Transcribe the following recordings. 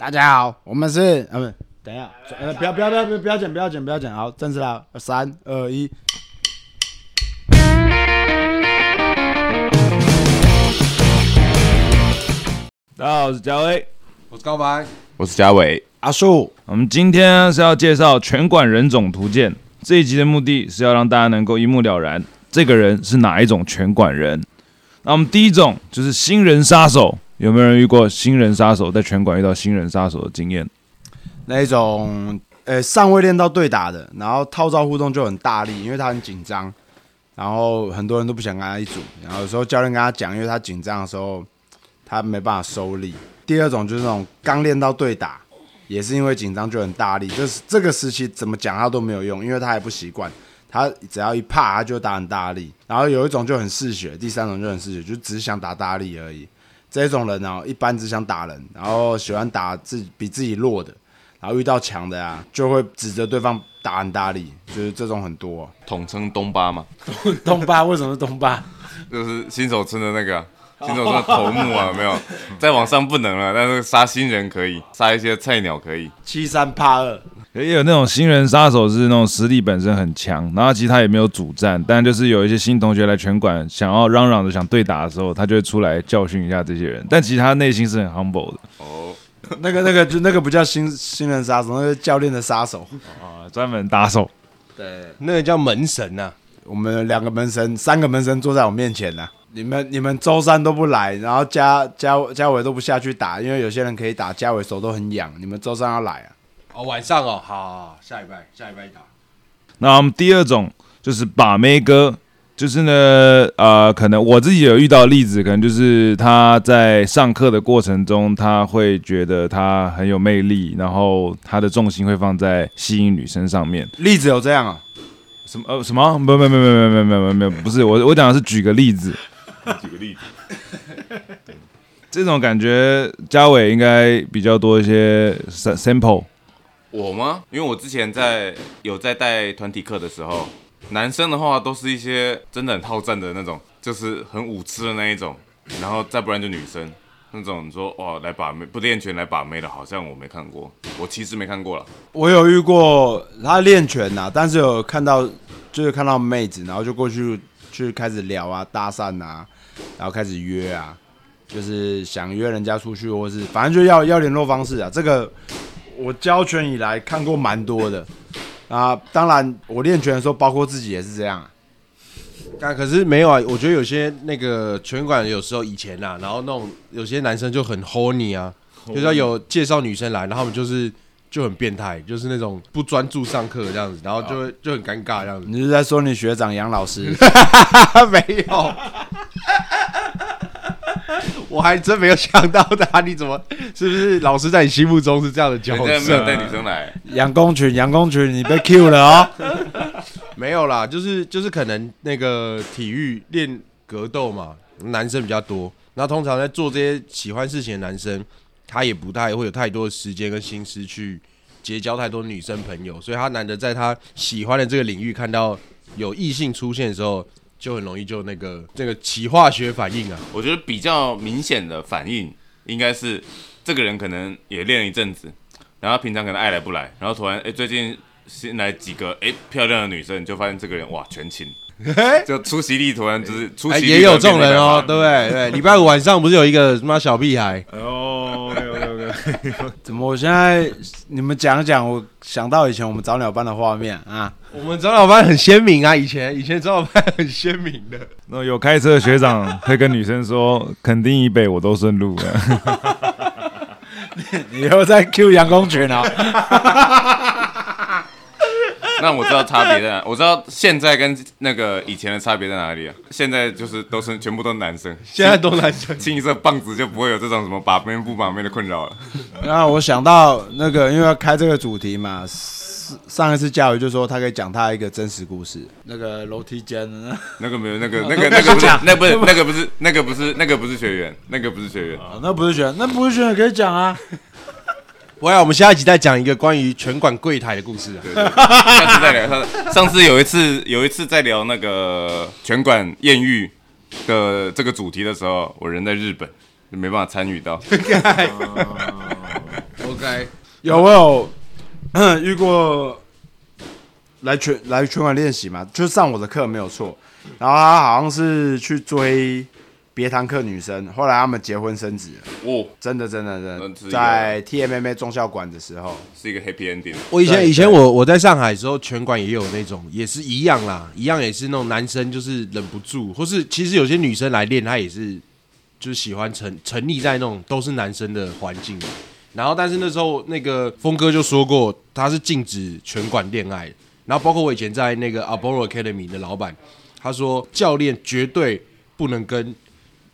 大家好，我们是呃不，等一下，呃不要不要不要不要不要剪不要剪不要剪，好，正式了，三二一。大家好，我是嘉威，我是高白，我是嘉伟。阿树，我们今天是要介绍《拳馆人种图鉴》这一集的目的是要让大家能够一目了然，这个人是哪一种拳馆人。那我们第一种就是新人杀手，有没有人遇过新人杀手在拳馆遇到新人杀手的经验？那一种呃尚未练到对打的，然后套招互动就很大力，因为他很紧张，然后很多人都不想跟他一组，然后有时候教练跟他讲，因为他紧张的时候他没办法收力。第二种就是那种刚练到对打，也是因为紧张就很大力，就是这个时期怎么讲他都没有用，因为他还不习惯，他只要一怕他就打很大力。然后有一种就很嗜血，第三种就很嗜血，就只是想打大力而已。这种人呢，一般只想打人，然后喜欢打自己比自己弱的。然后遇到强的啊，就会指责对方打很大力，就是这种很多、统称东巴嘛，东巴为什么是东巴？就是新手村的那个啊新手村的头目啊，有没有？再往上不能了，但是杀新人可以，杀一些菜鸟可以。七三怕二，也有那种新人杀手是那种实力本身很强，然后其实他也没有主战，但就是有一些新同学来拳馆想要嚷嚷着想对打的时候，他就会出来教训一下这些人，但其实他内心是很 humble 的哦，那个那个就那个不叫新新人杀手，那个教练的杀手。啊，专门打手。对，那个叫门神呐、我们两个门神，三个门神坐在我面前呢、你们你们周三都不来，然后嘉嘉嘉伟都不下去打，因为有些人可以打，嘉伟手都很痒。你们周三要来啊？哦，晚上哦，好，下一拜，下一拜打。那我们第二种就是把妹哥，就是呢，呃，可能我自己有遇到例子，可能就是他在上课的过程中，他会觉得他很有魅力，然后他的重心会放在吸引女生上面。例子有这样啊？什么？呃，什么？没有，没有，没有，没有，没有，没有，没有，不是。我我讲的是举个例子，举个例子。对，这种感觉，嘉伟应该比较多一些 sample。我吗？因为我之前在有在带团体课的时候，男生的话都是一些真的很好战的那种，就是很舞痴的那一种，然后再不然就女生那种说哇来把妹不练拳来把妹的，好像我没看过，我其实没看过了。我有遇过他练拳呐、但是有看到就是看到妹子，然后就过去去开始聊啊、搭讪啊，然后开始约啊，就是想约人家出去，或是反正就要要联络方式啊。这个我教拳以来看过蛮多的啊。当然，我练拳的时候，包括自己也是这样、啊。但可是没有啊，我觉得有些那个拳馆有时候以前啊、然后那种有些男生就很 horny 啊，就是要有介绍女生来，然后我们就是就很变态，就是那种不专注上课这样子，然后就会就很尴尬这样子。你是在说你学长杨老师？没有，我还真没有想到他，你怎么是不是老师在你心目中是这样的角色？没有带女生来，杨公群，杨公群，你被 Q 了哦。没有啦，就是就是可能那个体育练格斗嘛，男生比较多，然后通常在做这些喜欢事情的男生，他也不太会有太多的时间跟心思去结交太多女生朋友，所以他难得在他喜欢的这个领域看到有异性出现的时候，就很容易就那个这个起化学反应啊。我觉得比较明显的反应应该是这个人可能也练了一阵子，然后平常可能爱来不来，然后突然哎、最近新来几个哎、漂亮的女生，你就发现这个人哇全勤，就出席率突然就是出哎，席率也有这种人哦对不对？对，礼拜五晚上不是有一个什么小屁孩？哦 怎么？我现在你们讲讲，我想到以前我们早鸟班的画面啊。我们早鸟班很鲜明啊，以前以前早鸟班很鲜明的。那有开车的学长会跟女生说，肯定以北我都顺路了。你又在 Q 杨公群啊？那我知道差别在哪，我知道现在跟那个以前的差别在哪里啊？现在就是都是全部都是男生，现在都男生，清一色棒子就不会有这种什么把妹不把妹的困扰了。然后我想到那个，因为要开这个主题嘛，上上一次教育就说他可以讲他一个真实故事，那个楼梯间的那个没有，那个那个那个不是，那不是那个不是那个不是那个不是学员，那个不是学员。那，那不是选，那不是学员可以讲啊。不会啊，我们下一集再讲一个关于拳馆柜台的故事啊。对对，下次再聊。上上次有一次有一次在聊那个拳馆艳遇的这个主题的时候，我人在日本，就没办法参与到。OK，有没有遇过来拳来拳馆练习嘛，就上我的课没有错。然后他好像是去追别堂课女生，后来他们结婚生子了，哦，真的真的真的那是一个在 TMMA 中校馆的时候，是一个 happy ending。我以前以前我我在上海的时候，拳馆也有那种，也是一样啦，一样也是那种男生就是忍不住，或是其实有些女生来练，她也是就是喜欢沉沉溺在那种都是男生的环境里。然后，但是那时候那个峰哥就说过，他是禁止拳馆恋爱的。然后，包括我以前在那个 Apollo Academy 的老板，他说教练绝对不能跟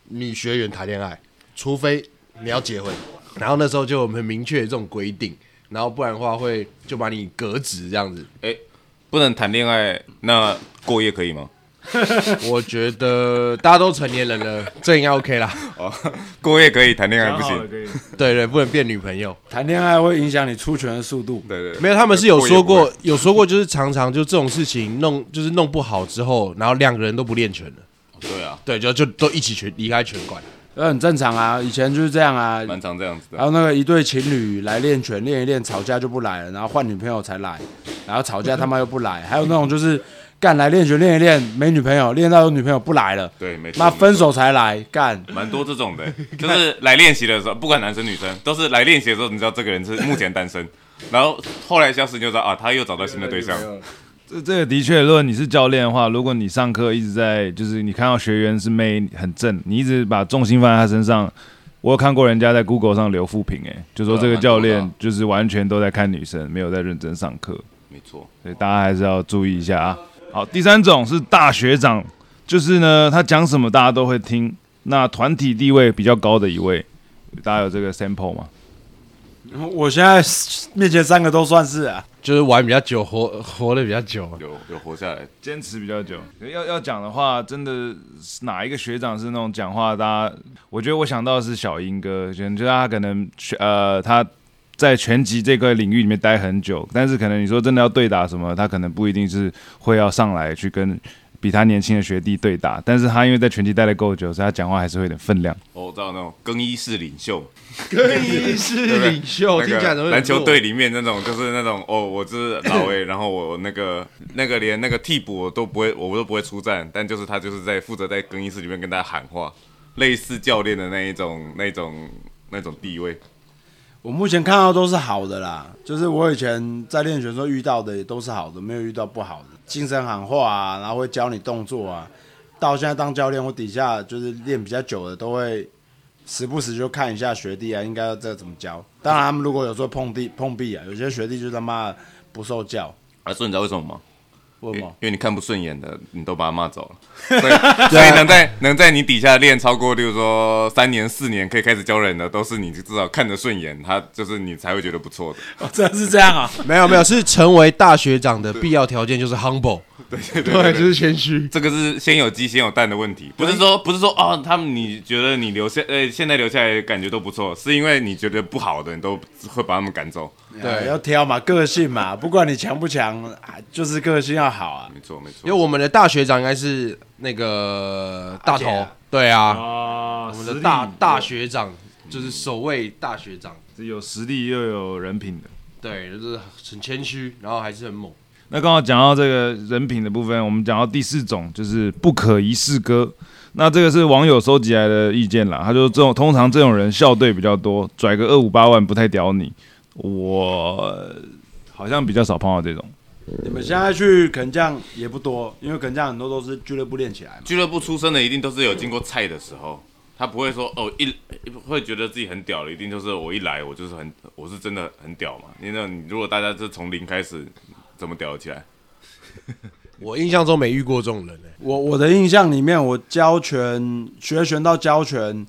女学员谈恋爱，除非你要结婚。然后那时候就很明确这种规定，然后不然的话会就把你革职这样子。不能谈恋爱，那过夜可以吗？我觉得大家都成年人了，这应该 OK 啦。哦，过夜可以，谈恋爱不行。对对，不能变女朋友。谈恋爱会影响你出拳的速度。对对，没有，他们是有说过，有说过，就是常常就这种事情弄，就是弄不好之后，然后两个人都不练拳了，对啊，对，就就都一起全离开拳馆。那很正常啊，以前就是这样啊。蛮常这样子的。还有那个一对情侣来练拳，练一练吵架就不来了，然后换女朋友才来，然后吵架他妈又不来。还有那种就是干来练拳练一练没女朋友，练到有女朋友不来了，对，没错。妈分手才来干。蛮多这种的，就是来练习的时候，不管男生女生，都是来练习的时候，你知道这个人是目前单身，然后后来消失，你就知道啊，他又找到新的对象。这这个的确，如果你是教练的话，如果你上课一直在，就是你看到学员是妹很正，你一直把重心放在他身上，我有看过人家在 Google 上留负评，哎，就说这个教练就是完全都在看女生，没有在认真上课，没错，所以大家还是要注意一下啊。好，第三种是大学长，就是呢，他讲什么大家都会听，那团体地位比较高的一位，大家有这个 sample 吗？我现在面前三个都算是啊，就是玩比较久，活活的比较久。有有活下来，坚持比较久。要要讲的话，真的是哪一个学长是那种讲话，大家我觉得我想到的是小英哥，觉得他可能呃他在拳击这个领域里面待很久，但是可能你说真的要对打什么，他可能不一定是会要上来去跟比他年轻的学弟对打，但是他因为在拳击待的够久，所以他讲话还是会有点分量。哦我知道那种更衣室领袖，更衣室领袖，听起来怎么篮球队里面那种，就是那种哦，我是老 A，然后我那个那个连那个替补我都不会，我都不会出战，但就是他就是在负责在更衣室里面跟大家喊话，类似教练的那一种那一种那种地位。我目前看到都是好的啦，就是我以前在练拳的时候遇到的也都是好的，没有遇到不好的。精神喊话啊，然后会教你动作啊。到现在当教练，我底下就是练比较久的，都会时不时就看一下学弟啊，应该要这怎么教。当然，他们如果有时候碰壁碰壁啊，有些学弟就他妈不受教，啊，所以你知道为什么吗？因为为什么？因为你看不顺眼的，你都把他骂走了，所以所以能在能在你底下练超过，例如说三年四年可以开始教人的，都是你至少看得顺眼，他就是你才会觉得不错的。哦，真的是这样啊？没有没有，是成为大学长的必要条件就是 humble，对对对对，就是谦虚。这个是先有鸡先有蛋的问题，不是说不是说哦，他们你觉得你留下呃现在留下来感觉都不错，是因为你觉得不好的你都会把他们赶走。对，要挑嘛，个性嘛，不管你强不强，啊就是个性要好啊。没错没错因为，我们的大学长应该是那个大头啊，对啊，啊我们的大大学长就是首位大学长，有实力又有人品的。对，就是很谦虚，然后还是很猛。那刚好讲到这个人品的部分，我们讲到第四种就是不可一世哥。那这个是网友收集来的意见啦，他就这种通常这种人校队比较多，拽个二五八万不太屌你。我好像比较少碰到这种。你们现在去肯将也不多，因为肯将很多都是俱乐部练起来嘛。俱乐部出身的一定都是有经过菜的时候，他不会说哦一会觉得自己很屌了，一定就是我一来我就是很我是真的很屌嘛。因为你如果大家是从零开始，怎么屌得起来？我印象中没遇过这种人诶、我我的印象里面，我教拳学拳到教拳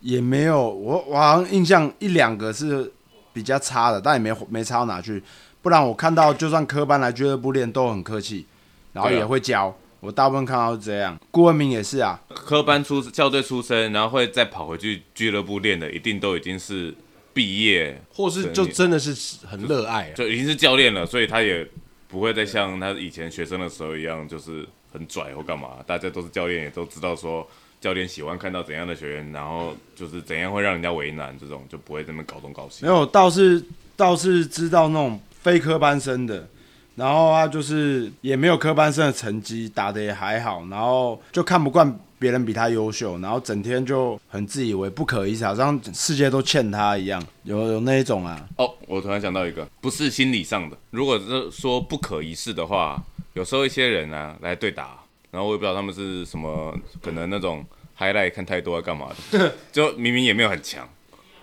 也没有，我我好像印象一两个是比较差的，但也没没差到哪去。不然我看到就算科班来俱乐部练都很客气，然后也会教。我大部分看到是这样，顾文明也是啊，科班出校队出身，然后会再跑回去俱乐部练的，一定都已经是毕业，或是就真的是很热爱、啊。就已经是教练了，所以他也不会再像他以前学生的时候一样，就是很拽或干嘛。大家都是教练，也都知道说教练喜欢看到怎样的学员，然后就是怎样会让人家为难，这种就不会这么搞东搞西没。有，倒是倒是知道那种非科班生的，然后他就是也没有科班生的成绩，打的也还好，然后就看不惯别人比他优秀，然后整天就很自以为不可一世，好像世界都欠他一样，有有那一种啊。哦，我突然想到一个，不是心理上的。如果是说不可一世的话，有时候一些人啊来对打，然后我也不知道他们是什么，可能那种 highlight 看太多啊干嘛的，就明明也没有很强，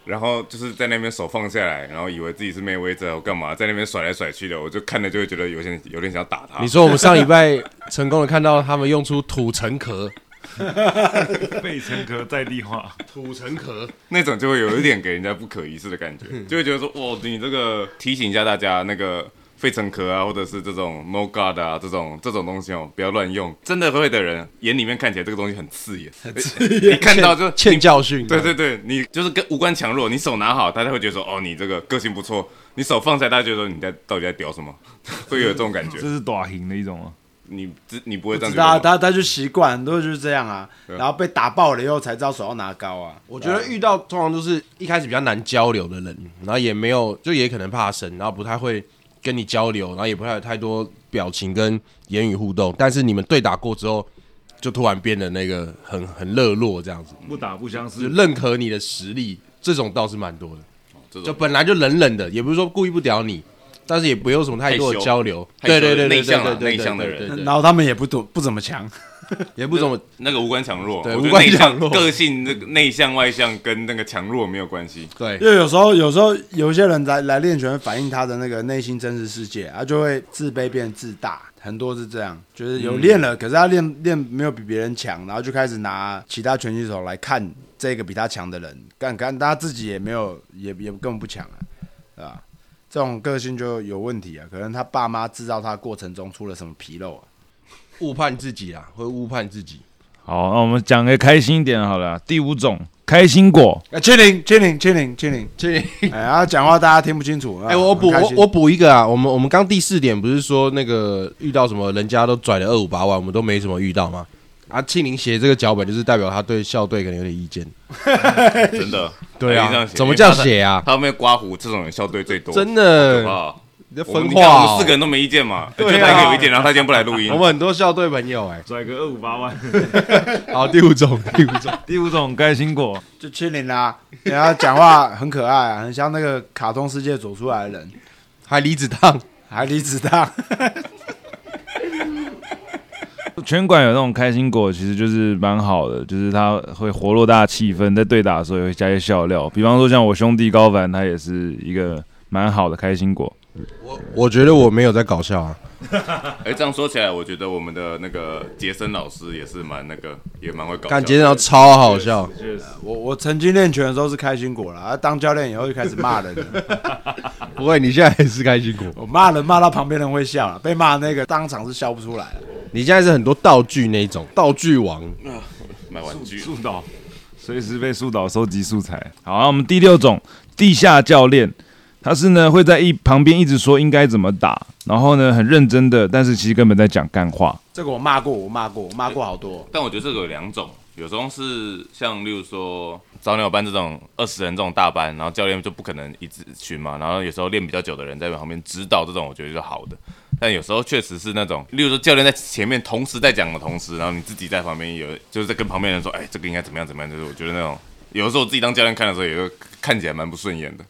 然后就是在那边手放下来，然后以为自己是妹威者，我干嘛在那边甩来甩去的，我就看了就会觉得有点有点想打他。你。说我们上礼拜成功的看到他们用出土城壳，被陈壳在地化，土城壳，那种就会有一点给人家不可一世的感觉，就会觉得说，哇，你这个提醒一下大家，那个费城壳啊，或者是这种 No God 啊，这种这种东西哦，不要乱用。真的会的人眼里面看起来这个东西很刺眼，你看到就欠教训。对对对，你就是跟无关强弱，你手拿好，大家会觉得说，哦，你这个个性不错。你手放下来，大家觉得说你在到底在屌什么，会有这种感觉这。是短型的一种啊。你知你不会这样知道？他他就习惯，很多人就是这样啊，然后被打爆了以后才知道手要拿高啊。我觉得遇到通常都是一开始比较难交流的人，然后也没有，就也可能怕生，然后不太会跟你交流，然后也不太有太多表情跟言语互动。但是你们对打过之后，就突然变得那个很很热络这样子，不打不相识就，认可你的实力，这种倒是蛮多的。就本来就冷冷的，也不是说故意不屌你，但是也不用什么太多的交流。对对对对内向啊对对对内向的人对对对然后他们也不多不怎么强，也不怎么那个无关强弱，对无关强弱个性那个内向外向跟那个强弱没有关系。对因为有时候有时候有一些人来来练拳，反映他的那个内心真实世界，他就会自卑变自大，很多是这样，就是有练了，可是他练练没有比别人强，然后就开始拿其他拳击手来看这个比他强的人，干干他自己也没有也也根本不强啊，对吧？这种个性就有问题啊，可能他爸妈制造他过程中出了什么纰漏啊。误判自己啊，会误判自己。好，那我们讲个开心一点好了。第五种，开心果。哎，清零，清零，清零，清零。这哎，呀讲话大家听不清楚。哎、我补我我补一个啊，我们我们刚第四点不是说那个遇到什么人家都拽了二五八万，我们都没什么遇到吗？啊，庆龄写这个脚本就是代表他对校队可能有点意见。真的。对啊怎么这样写啊？他后面刮胡这种人校队最多，真可的，怕。你分化、你看我们哦。四个人都没意见嘛，就 对啊他一个有意见，然后他今天不来录音我。们很多校队朋友哎、拽个二五八万。好，第五种，第五种，第五种开心果，就清零啦，然后讲话很可爱啊，很像那个卡通世界走出来的人，还离子烫，还离子烫。拳馆有那种开心果，其实就是蛮好的，就是它会活络大家气氛，在对打的时候也会加一些笑料。比方说像我兄弟高凡，他也是一个蛮好的开心果。我觉得我没有在搞笑啊。哎，这样说起来，我觉得我们的那个杰森老师也是蛮那个，也蛮会搞笑的。感觉到超好笑，我我曾经练拳的时候是开心果啦，啊当教练以后就开始骂人了。不会，你现在也是开心果。我骂人骂到旁边人会笑了，被骂那个当场是笑不出来了。你现在是很多道具那一种道具王，买玩具，速导，随时被速导收集素材。好，那我们第六种地下教练，他是呢会在一旁边一直说应该怎么打，然后呢很认真的，但是其实根本在讲干话。这个我骂过，我骂过，我骂过好多。但我觉得这个有两种，有时候是像例如说早鸟班这种二十人这种大班，然后教练就不可能一直群嘛，然后有时候练比较久的人在旁边指导，这种我觉得是好的。但有时候确实是那种，例如说教练在前面同时在讲的同时，然后你自己在旁边有就是在跟旁边人说，哎，这个应该怎么样怎么样，就是我觉得那种有的时候我自己当教练看的时候，也就看起来蛮不顺眼的。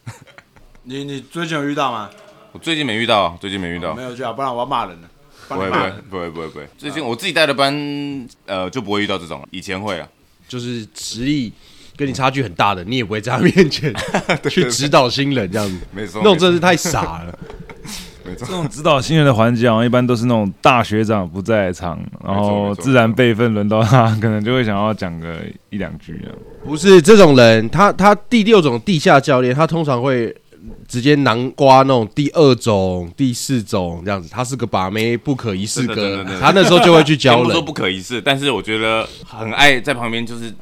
你你最近有遇到吗？我最近没遇到，最近没遇到没。有就好，不然我要骂人了。不会不会不会不会不会，最近我自己带的班，呃，就不会遇到这种了。以前会啊，就是实力跟你差距很大的，你也不会在他面前 去指导新人这样子。没错，那种真的是太傻了。没错这。种指导新人的环节，好像一般都是那种大学长不在场，然后自然辈分轮到他，可能就会想要讲个一两句这样。不是这种人，他他第六种地下教练，他通常会直接南瓜那种第二种、第四种这样子。他是个把妹不可一世哥他那时候就会去教人不说。不可一世，但是我觉得很爱在旁边就是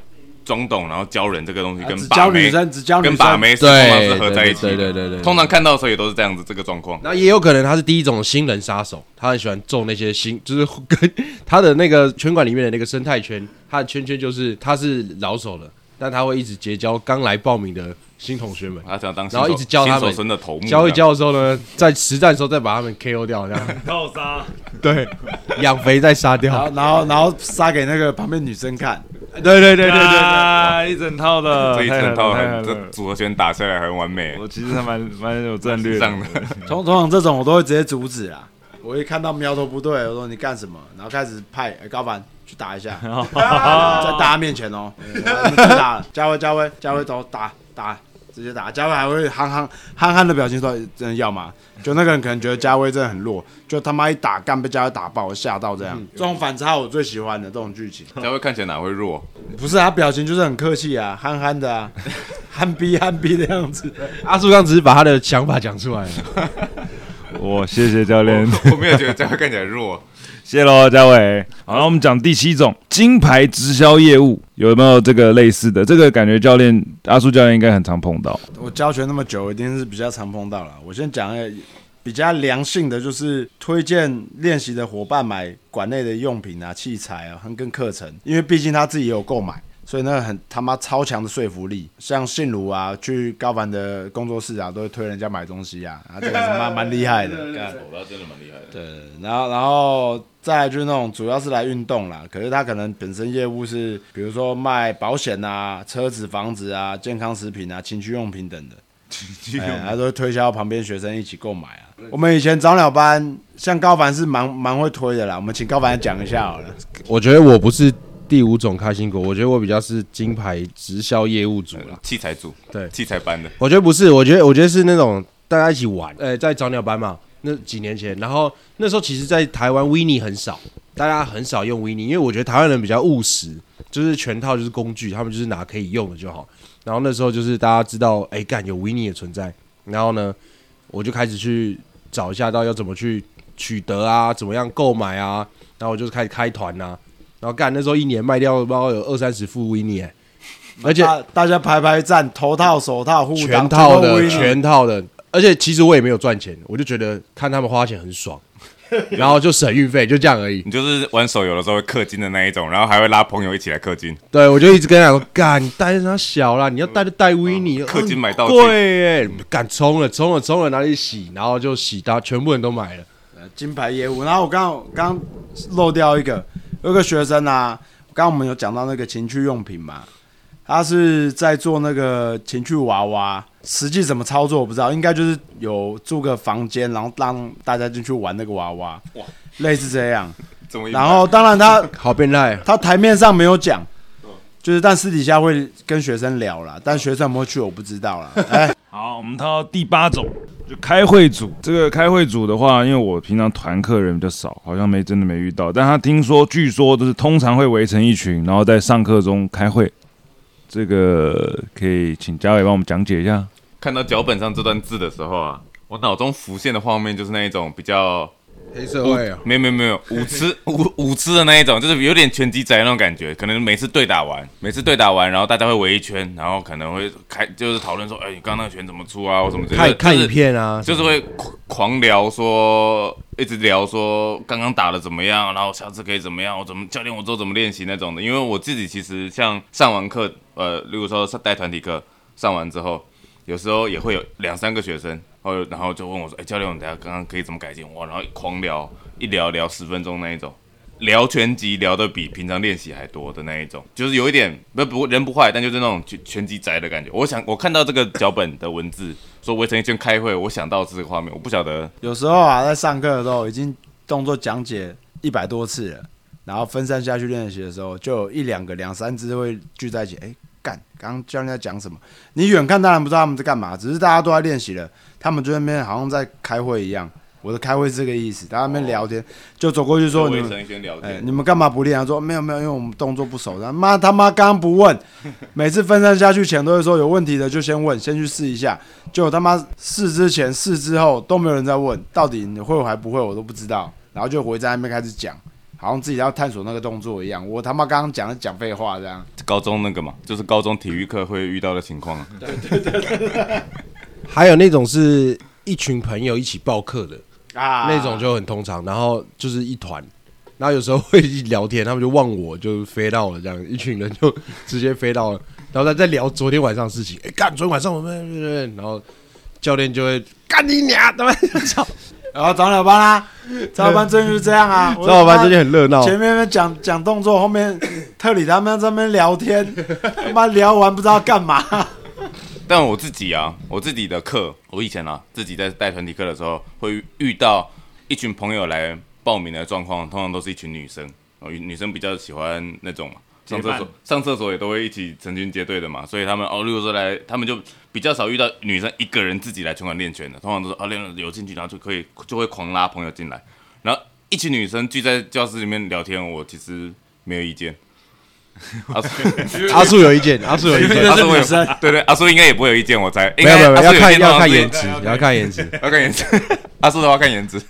装懂，然后教人这个东西，跟啊只教女把妹生，只教女跟把，妹是通常是合在一起的。对对对对对通常看到的时候也都是这样子这个状况。那也有可能他是第一种新人杀手，他很喜欢揍那些新，就是跟他的那个圈馆里面的那个生态圈，他的圈圈就是他是老手了，但他会一直结交刚来报名的新同学们，他想当然后一直教他们教一教的时候呢，在实战的时候再把他们 KO 掉，这样。套杀，对，养肥再杀然掉，后然后然后杀给那个旁边女生看，对对对对对一整套的，这一整套很这组合拳打下来很完美，我其实还蛮蛮有战略的。这样的。通通常这种我都会直接阻止啦。我一看到苗头不对，我说你干什么？然后开始派、哎高凡去打一下，在大家面前哦，打了，嘉威嘉威嘉威走打打，直接打。嘉威还会憨憨憨憨的表情说：“真的要吗？”就那个人可能觉得嘉威真的很弱，就他妈一打干被嘉威打爆，我吓到这样。这种反差我最喜欢的这种剧情，佳威看起来哪会弱？不是他表情就是很客气啊，憨憨的啊，憨逼憨逼的样子。阿树刚只是把他的想法讲出来了，我谢谢教练，我没有觉得佳威看起来弱。谢喽，嘉伟。好，了我们讲第七种金牌直销业务，有没有这个类似的？这个感觉教练阿叔教练应该很常碰到。我教学那么久，一定是比较常碰到了。我先讲一下比较良性的，就是推荐练习的伙伴买馆内的用品啊、器材啊，跟课程，因为毕竟他自己也有购买。所以那个很他妈超强的说服力，像信如啊，去高凡的工作室啊，都会推人家买东西啊，啊，这个是蛮蛮厉害的。干我他真的蛮厉害的。对，然后然后再来就是那种主要是来运动啦，可是他可能本身业务是，比如说卖保险啊、车子、房子啊、健康食品啊、情趣用品等的，哎，他都会推销旁边学生一起购买啊。我们以前早鸟班，像高凡是蛮蛮会推的啦，我们请高凡讲一下好了。我觉得我不是第五种开心果，我觉得我比较是金牌直销业务组啦。器材组，对。器材班的，我觉得不是，我觉得我觉得是那种大家一起玩，呃，在早鸟班嘛，那几年前，然后那时候其实，在台湾 w i n n 很少，大家很少用 w i n n 因为我觉得台湾人比较务实，就是全套就是工具，他们就是拿可以用的就好。然后那时候就是大家知道，哎，干有 w i n n 的存在，然后呢，我就开始去找一下到要怎么去取得啊，怎么样购买啊，然后我就开始开团呐、然后干那时候一年卖掉包括有二三十副 w i n n 而且大大家排排站，头套、手套、护全套的，全套的。而且其实我也没有赚钱，我就觉得看他们花钱很爽，然后就省运费，就这样而已。你就是玩手游的时候会氪金的那一种，然后还会拉朋友一起来氪金。对，我就一直跟他说：“干，你带他小啦，你要带就带维尼，氪金买道具贵耶，干冲了，冲了，冲了，拿去洗，然后就洗到全部人都买了。金牌业务。然后我刚刚刚漏掉一个，有个学生啊，刚刚我们有讲到那个情趣用品嘛，他是在做那个情趣娃娃，实际怎么操作我不知道，应该就是有住个房间，然后让大家进去玩那个娃娃，哇类似这样。怎么然后当然他 好变态，他台面上没有讲。就是，但私底下会跟学生聊啦，但学生有没有去我不知道啦。哎，好，我们到第八种，就开会组。这个开会组的话，因为我平常团客人比较少，好像没真的没遇到。但他听说，据说就是通常会围成一群，然后在上课中开会。这个可以请嘉伟帮我们讲解一下。看到脚本上这段字的时候啊，我脑中浮现的画面就是那一种比较黑社会啊，没有没有没有舞痴舞舞痴的那一种，就是有点拳击仔那种感觉。可能每次对打完，每次对打完，然后大家会围一圈，然后可能会开就是讨论说，哎，你刚刚那个拳怎么出啊，或什么之类的。看看就是影片啊，就是会狂狂聊说，一直聊说刚刚打的怎么样，然后下次可以怎么样，我怎么教练我之后怎么练习那种的。因为我自己其实像上完课，呃，例如说带团体课上完之后，有时候也会有两三个学生，然后然后就问我说，哎、教练，我等下刚刚可以怎么改进？哇，然后狂聊，一聊聊十分钟那一种。聊拳击聊的比平常练习还多的那一种，就是有一点不不人不坏，但就是那种拳拳击宅的感觉。我想我看到这个脚本的文字说围成一圈开会，我想到是这个画面，我不晓得有时候啊，在上课的时候已经动作讲解一百多次了，然后分散下去练习的时候，就有一两个、两三只会聚在一起。哎，干，刚刚教练在讲什么？你远看当然不知道他们在干嘛，只是大家都在练习了，他们就在那边好像在开会一样。我的开会是这个意思，大家在那边聊天，就走过去说你们。哎、天。你们干嘛不练？啊说没有没有，因为我们动作不熟。他妈他妈刚刚不问，每次分散下去前都会说有问题的就先问，先去试一下。结果他妈试之前试之后都没有人在问，到底你会还不会我都不知道。然后就回在那边开始讲，好像自己要探索那个动作一样。我他妈刚刚讲的讲废话这样。高中那个嘛，就是高中体育课会遇到的情况啊。还有那种是一群朋友一起报课的啊那种就很通常，然后就是一团，然后有时候会一聊天，他们就忘我就飞到了，这样一群人就直接飞到了，然后他在聊昨天晚上的事情。哎，干，昨天晚上我们，然后教练就会干你娘，他妈操！然后张老班啦，张老班最近就是这样啊。张老班最近很热闹，前面讲讲动作，后面特里他们在那边聊天，他妈聊完不知道干嘛。但我自己啊，我自己的课，我以前啊，自己在带团体课的时候，会遇到一群朋友来报名的状况，通常都是一群女生，哦，女生比较喜欢那种嘛，上厕所上厕所也都会一起成群结队的嘛，所以他们哦，如果说来，他们就比较少遇到女生一个人自己来拳馆练拳的，通常都是啊练了有兴趣，然后就可以就会狂拉朋友进来，然后一群女生聚在教室里面聊天，我其实没有意见。阿叔，阿树有意见，阿叔有意见，阿叔有对对，阿叔应该也不会有意见，我猜。应没有没有，要看要看颜值，要看颜值。要看颜值，阿叔的话看颜值。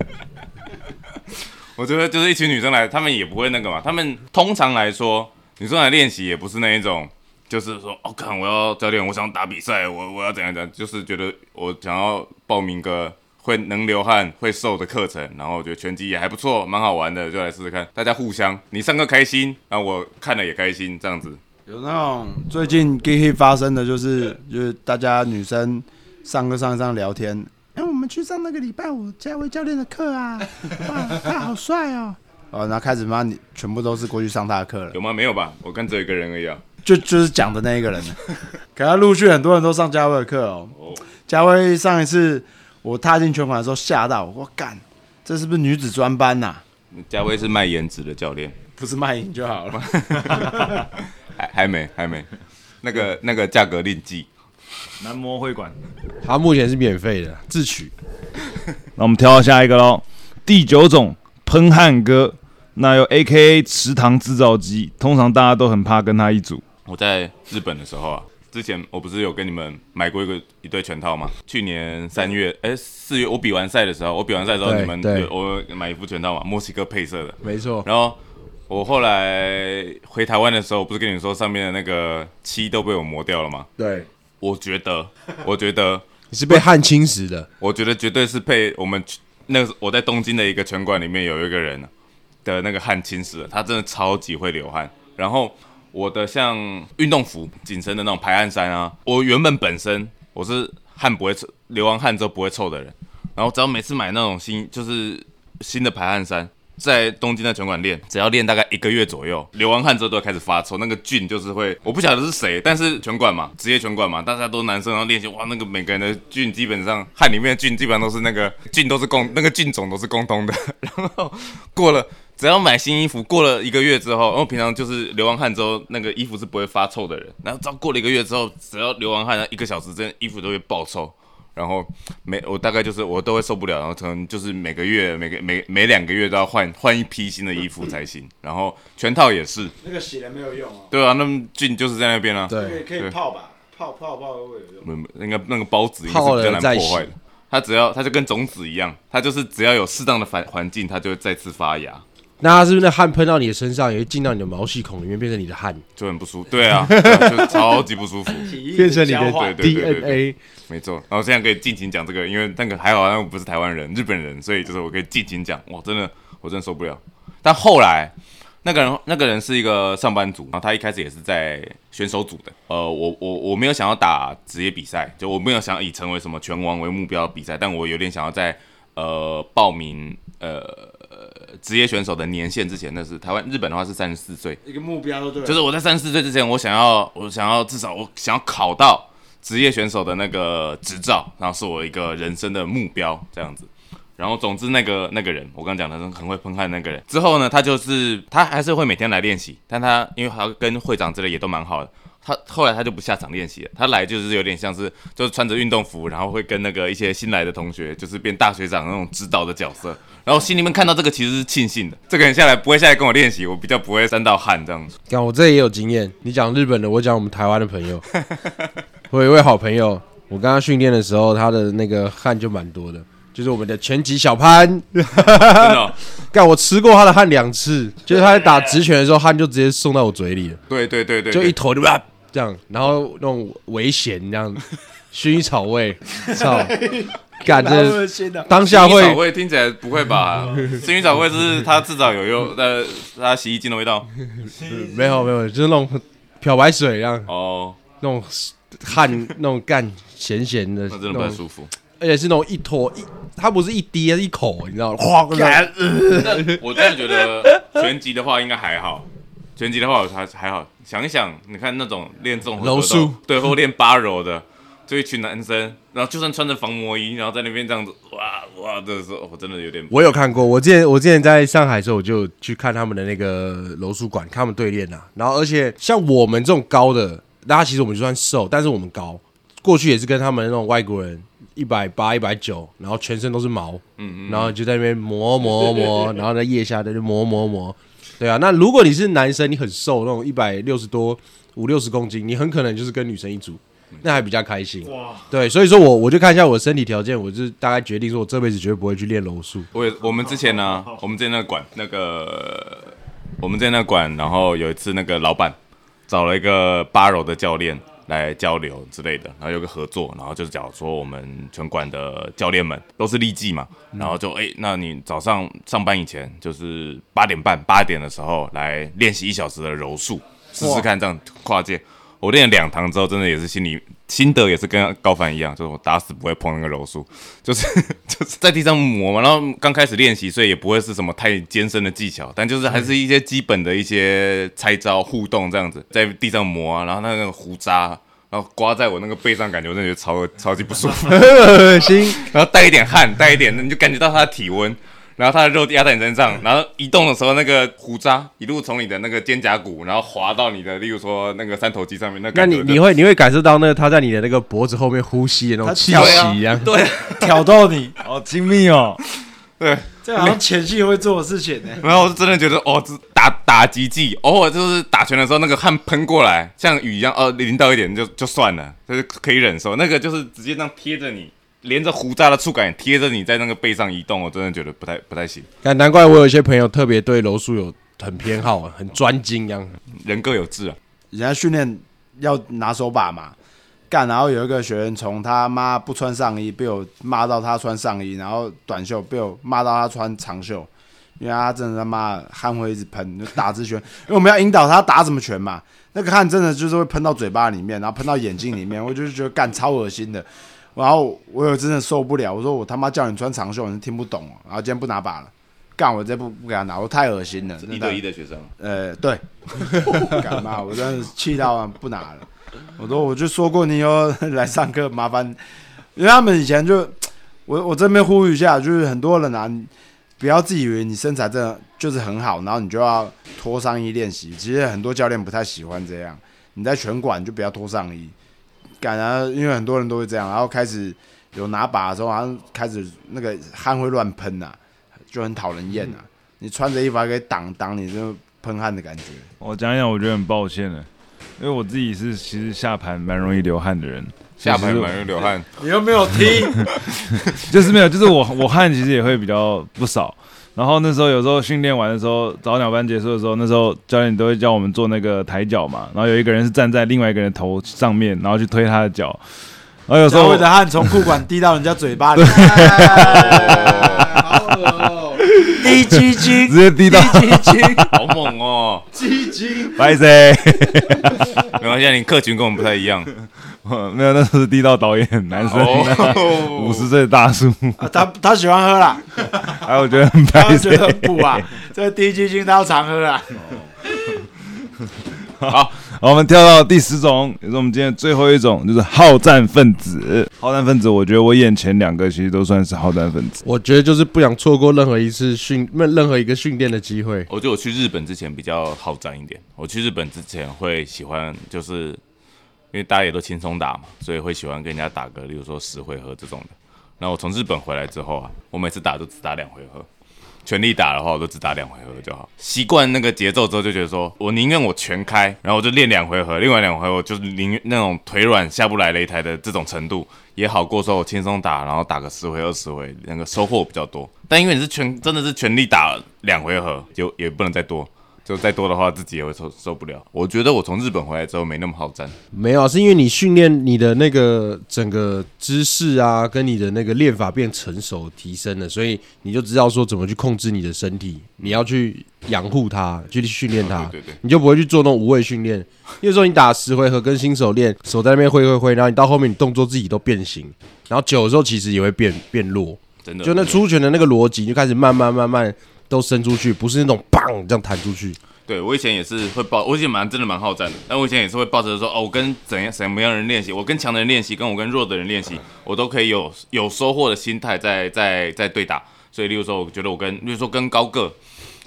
我觉得就是一群女生来，她们也不会那个嘛。她们通常来说，你说来练习也不是那一种，就是说，哦，看我要教练，我想打比赛，我我要怎样怎样，就是觉得我想要报名个会能流汗、会瘦的课程，然后我觉得拳击也还不错，蛮好玩的，就来试试看。大家互相，你上课开心，然后我看了也开心，这样子。有那种最近 g i 发生的就是，就是大家女生上课上上聊天，哎、我们去上那个礼拜五嘉威教练的课啊，哇，他好帅哦。哦，然后开始妈，你全部都是过去上他的课了，有吗？没有吧？我跟只有一个人而已啊。就就是讲的那一个人。可他陆续很多人都上嘉威的课哦。嘉威上一次我踏进拳馆的时候吓到，我干，这是不是女子专班呐、嘉威是卖颜值的教练。不是卖淫就好了。还还没还没，那个那个价格另计。男模会馆。他目前是免费的，自取。那我们跳到下一个喽，第九种喷汗哥，那有 A K A 池塘制造机，通常大家都很怕跟他一组。我在日本的时候啊，之前我不是有跟你们买过一个一对拳套吗？去年三月，哎、四月我比完赛的时候，我比完赛的时候，你们我买一副拳套嘛，墨西哥配色的。没错，然后我后来回台湾的时候，不是跟你说上面的那个漆都被我磨掉了吗？对，我觉得，我觉得，你是被汗侵蚀的，我觉得绝对是被我们那个我在东京的一个拳馆里面有一个人的那个汗侵蚀了，他真的超级会流汗。然后我的像运动服紧身的那种排汗衫啊，我原本本身我是汗不会臭，流完汗之后不会臭的人，然后只要每次买那种新就是新的排汗衫。在东京的拳馆练，只要练大概一个月左右，流完汗之后都会开始发臭，那个菌就是会，我不晓得是谁，但是拳馆嘛，职业拳馆嘛，大家都男生，然后练习，哇，那个每个人的菌基本上汗里面的菌基本上都是那个菌都是共那个菌种都是共通的，然后过了只要买新衣服，过了一个月之后，然后平常就是流完汗之后，那个衣服是不会发臭的人，然后只要过了一个月之后，只要流完汗一个小时之内，衣服都会爆臭。然后每我大概就是我都会受不了，然后可能就是每个月每个每每两个月都要换换一批新的衣服才行。然后全套也是，那个洗了没有用哦，对啊，那么菌就是在那边啊，对，可以泡吧，泡泡泡会有用。没没那个那个孢子也是泡了比较难再破坏的。它只要它就跟种子一样，它就是只要有适当的环环境，它就会再次发芽，那他是不是那汗喷到你的身上，也会进到你的毛细孔里面，变成你的汗，就很不舒服。对啊，对啊就超级不舒服。变成你的交换对对对对 DNA？没错，然后现在可以尽情讲这个，因为那个还好，那个不是台湾人，日本人，所以就是我可以尽情讲。哇，真的，我真的受不了。但后来那个人，那个人是一个上班族，然后他一开始也是在选手组的。呃，我我我没有想要打职业比赛，就我没有想以成为什么拳王为目标比赛，但我有点想要在呃报名呃职业选手的年限之前，那是台湾日本的话是三十四岁，一个目标，对，就是我在三十四岁之前，我想要，我想要至少我想要考到职业选手的那个执照，然后是我一个人生的目标这样子。然后总之那个那个人，我刚刚讲的很会喷汗那个人，之后呢，他就是他还是会每天来练习，但他因为他跟会长之类也都蛮好的。他后来他就不下场练习了，他来就是有点像是就是穿着运动服，然后会跟那个一些新来的同学，就是变大学长那种指导的角色。然后心里面看到这个其实是庆幸的，这个人下来不会下来跟我练习，我比较不会沾到汗这样子。看我这也有经验，你讲日本的，我讲我们台湾的朋友。我有一位好朋友，我跟他训练的时候，他的那个汗就蛮多的，就是我们的拳击小潘。真的哦、干，我吃过他的汗两次，就是他在打直拳的时候，汗就直接送到我嘴里了，对对对对，就一坨就啊这样，然后那种危险这样，薰衣草味，操，干好恶这心的。当下薰衣草会味听起来不会吧？薰衣草味是它至少有用，呃，它洗衣机的味道。没有没有，就是那种漂白水一样，哦，那种汗 那种干咸咸的，那真的不太舒服。而且是那种一坨一，它不是一滴，它是一口，你知道吗？哗，干我真的觉得拳击的话应该还好，拳击的话我还还好。想一想，你看那种练综合柔术，对，或练八柔的，就一群男生，然后就算穿着防磨衣，然后在那边这样子，哇哇的时候，我真的有点我有看过，我之前我之前在上海的时候，我就去看他们的那个柔术馆，看他们对练呐。然后而且像我们这种高的，大家其实我们就算瘦，但是我们高，过去也是跟他们那种外国人一百八、一百九，然后全身都是毛，嗯嗯，然后就在那边磨磨磨，然后在腋下在那磨磨磨。对啊，那如果你是男生，你很瘦，那种一百六十多、五六十公斤，你很可能就是跟女生一组，那还比较开心。哇，对，所以说我我就看一下我的身体条件，我就大概决定说，我这辈子绝对不会去练柔术。我也我们之前呢，我们之前那个馆那个，我们之前那个馆，然后有一次那个老板找了一个八柔的教练来交流之类的，然后有个合作，然后就是讲说我们全馆的教练们都是立技嘛，然后就哎、那你早上上班以前就是八点半八点的时候来练习一小时的柔术，试试看这样跨界。我练了两堂之后，真的也是心里心得也是跟高凡一样，就是我打死不会碰那个柔术，就是 就是在地上磨嘛。然后刚开始练习，所以也不会是什么太艰深的技巧，但就是还是一些基本的一些拆招互动这样子，在地上磨啊，然后那个胡渣。然后刮在我那个背上，感觉我真的觉得超超级不舒服。恶心。然后带一点汗，带一点，你就感觉到他的体温，然后他的肉压在你身上，然后移动的时候，那个胡渣一路从你的那个肩胛骨，然后滑到你的，例如说那个三头肌上面，那那感觉就你你会你会感受到那个他在你的那个脖子后面呼吸的那种气息一样。对 挑逗你，好精密哦！对，这好像前戏会做的事情呢。然后我是真的觉得哦，这打打击技，偶尔就是打拳的时候那个汗喷过来，像雨一样，哦淋到一点就就算了，就是可以忍受。那个就是直接这样贴着你，连着胡渣的触感贴着你在那个背上移动，我真的觉得不太不太行。但难怪我有一些朋友特别对柔术有很偏好，很专精一样。人各有志啊，人家训练要拿手把嘛，干，然后有一个学员从他妈不穿上衣被我骂到他穿上衣，然后短袖被我骂到他穿长袖，因为他真的他妈汗会一直喷，就打直拳，因为我们要引导他打什么拳嘛，那个汗真的就是会喷到嘴巴里面，然后喷到眼睛里面，我就是觉得干超恶心的。然后我有真的受不了，我说我他妈叫你穿长袖，你是听不懂哦。然后今天不拿把了，干我这不不给他拿，我太恶心了。真的一对一的学生。呃，对，干嘛？我真的是气到不拿了。我说我就说过，你以后来上课麻烦，因为他们以前就我我这边呼吁一下，就是很多人啊，不要自以为你身材真的就是很好，然后你就要脱上衣练习。其实很多教练不太喜欢这样，你在拳馆就不要脱上衣。感啊，因为很多人都会这样，然后开始有拿把的时候，好像开始那个汗会乱喷呐，就很讨人厌呐。你穿着衣服还可以挡挡你这个喷汗的感觉。我讲一讲，我觉得很抱歉的，因为我自己是其实下盘蛮容易流汗的人，下盘蛮容易流汗，你又没有踢，就是没有，就是我我汗其实也会比较不少。然后那时候有时候训练完的时候，早鸟班结束的时候，那时候教练都会叫我们做那个抬脚嘛，然后有一个人是站在另外一个人头上面，然后去推他的脚。然后有时候小伟的汗从裤管滴到人家嘴巴里，好恶哦！滴鸡精直，接滴到鸡精，好猛哦！鸡精。白色，没关系，你客群跟我们不太一样。没有，那是地道导演男生，哦 五十岁的大叔，啊，他他喜欢喝啦，还有我觉得很白色他觉。得很补啊。这个滴鸡精他要常喝啊。好，我们跳到第十种，也是我们今天最后一种，就是好战分子。好战分子，我觉得我眼前两个其实都算是好战分子。我觉得就是不想错过任何一次训任任何一个训练的机会。我觉得我去日本之前比较好战一点。我去日本之前会喜欢，就是因为大家也都轻松打嘛，所以会喜欢跟人家打个，例如说十回合这种的。然后我从日本回来之后啊，我每次打都只打两回合，全力打的话，我都只打两回合就好。习惯那个节奏之后，就觉得说我宁愿我全开，然后我就练两回合，另外两回合我就宁愿那种腿软下不来擂台的这种程度，也好过说我轻松打，然后打个十回二十回，那个收获比较多。但因为你是全真的是全力打两回合，就也不能再多。就再多的话，自己也会受受不了。我觉得我从日本回来之后没那么好战，没有，是因为你训练你的那个整个姿势啊，跟你的那个练法变成熟提升了，所以你就知道说怎么去控制你的身体，你要去养护它，去训练它，对对对你就不会去做那种无谓训练。有时候你打十回合跟新手练，手在那边挥挥挥，然后你到后面你动作自己都变形，然后久的时候其实也会变变弱，真的。就那出拳的那个逻辑就开始慢慢慢慢都伸出去，不是那种棒这样弹出去。对我以前也是会抱，我以前蛮真的蛮好战的，但我以前也是会抱着说，哦，我跟怎样什么样的人练习，我跟强的人练习，跟我跟弱的人练习，我都可以有有收获的心态在在在对打。所以，例如说，我觉得我跟，例如说跟高个，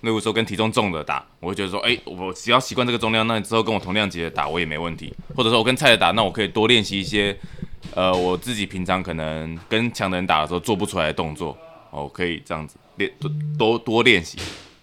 例如说跟体重重的打，我会觉得说，哎、我只要习惯这个重量，那之后跟我同量级的打我也没问题。或者说我跟菜的打，那我可以多练习一些，呃，我自己平常可能跟强的人打的时候做不出来的动作，哦，可以这样子练多多多练习。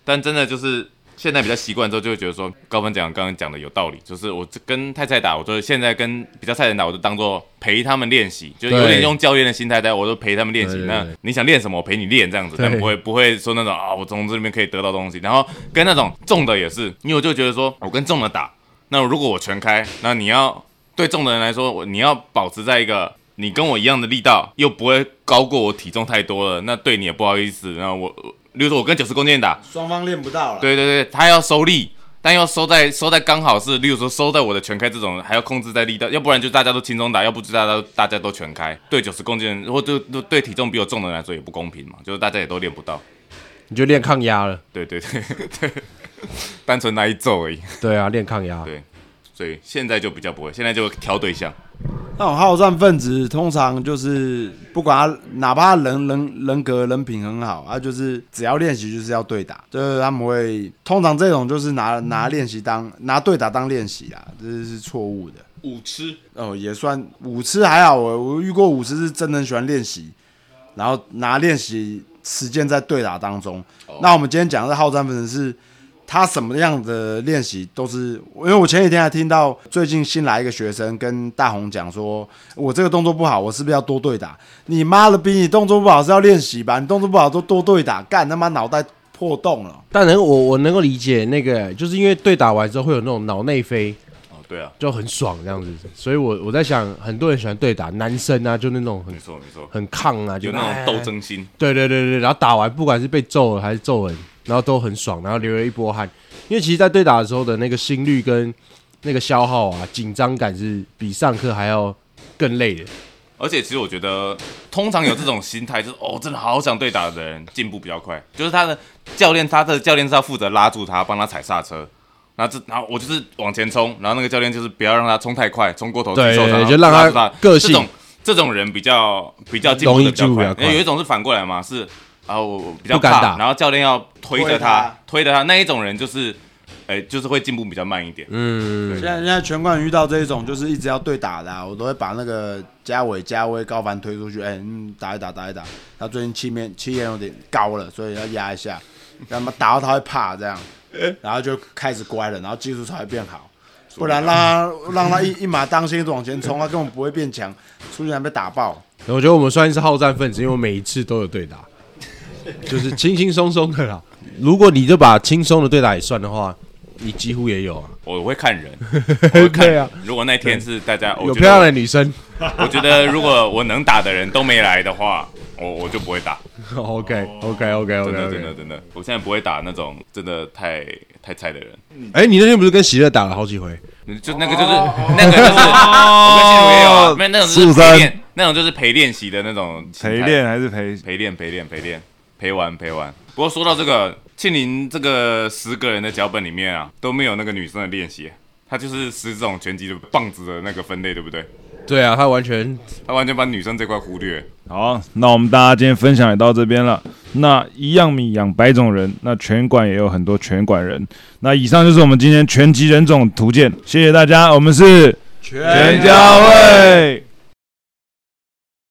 但真的就是现在比较习惯之后，就会觉得说高分讲刚刚讲的有道理，就是我跟太菜打，我就现在跟比较菜的人打，我就当做陪他们练习，就有点用教练的心态在，我就陪他们练习。那你想练什么，我陪你练这样子，但不会不会说那种啊，我从这里面可以得到东西。然后跟那种重的也是，因为我就觉得说我跟重的打，那如果我全开，那你要对重的人来说，我你要保持在一个你跟我一样的力道，又不会高过我体重太多了，那对你也不好意思。然后我，例如说我跟九十公斤打，双方练不到了。对对对，他要收力，但要收在收在刚好是，例如说收在我的全开这种，还要控制在力道，要不然就大家都轻松打，要不就大家都大家都全开。对九十公斤或对对对体重比我重的人来说也不公平嘛，就是大家也都练不到。你就练抗压了，对对对对，单纯那一揍而已。对啊，练抗压。对所以现在就比较不会，现在就挑对象。那种好战分子通常就是不管他，哪怕他人人人格人品很好，他就是只要练习就是要对打，就是他们会通常这种就是拿拿练习当拿对打当练习啊，这是错误的。五痴哦，也算舞痴还好，我我遇过舞痴是真的很喜欢练习，然后拿练习实践在对打当中。那我们今天讲的好战分子是，他什么样的练习都是，因为我前几天还听到最近新来一个学生跟大红讲说，我这个动作不好，我是不是要多对打？你妈的逼你动作不好是要练习吧？你动作不好都多对打，干他妈脑袋破洞了。但能我我能够理解那个，就是因为对打完之后会有那种脑内飞，哦，对啊，就很爽这样子。所以我我在想，很多人喜欢对打，男生啊，就那种很没错没错，很抗啊，就那种斗。争心。对对对对，然后打完不管是被揍了还是揍人，然后都很爽，然后流了一波汗。因为其实，在对打的时候的那个心率跟那个消耗啊，紧张感是比上课还要更累的。而且其实我觉得，通常有这种心态，就是哦，真的好想对打的人进步比较快。就是他的教练，他的教练是要负责拉住他，帮他踩刹车。然后这，然后我就是往前冲，然后那个教练就是不要让他冲太快，冲过头对受伤，对就让他个性这种这种人比较比较进步比较快进步比较。快有一种是反过来嘛，是啊，我我比较不敢打怕然后教练要推着推他他，推着他那一种人就是，哎，就是会进步比较慢一点。嗯，现在现在全馆遇到这一种就是一直要对打的、啊，我都会把那个嘉伟、嘉威、高凡推出去，哎、嗯，打一打，打一打。他最近气面气焰有点高了，所以要压一下，让他打到他会怕这样，然后就开始乖了，然后技术才会变好。不然让他让他一一马当先一直往前冲，他根本不会变强，出去还被打爆。我觉得我们算是好战分子，因为我每一次都有对打，就是轻轻松松的啦。如果你就把轻松的对打也算的话，你几乎也有啊。我会看人，我会看对啊。如果那天是大家，我有漂亮的女生我觉得如果我能打的人都没来的话，我我就不会打。OK OK OK 真 OK 的真的。真的，我现在不会打那种真的太太菜的人。哎，你那天不是跟喜乐打了好几回？就那个就是那个就是，我跟新竹也有啊，没有那种就是四五三陪练，那种就是陪练习的那种陪练还是陪？陪练陪练陪练陪玩陪玩。不过说到这个，庆林这个十个人的脚本里面啊，都没有那个女生的练习，他就是十种拳击的棒子的那个分类，对不对？对啊，他完全他完全把女生这块忽略。好，那我们大家今天分享也到这边了。那一样米养百种人，那拳馆也有很多拳馆人。那以上就是我们今天拳击人种图鉴，谢谢大家，我们是全家会。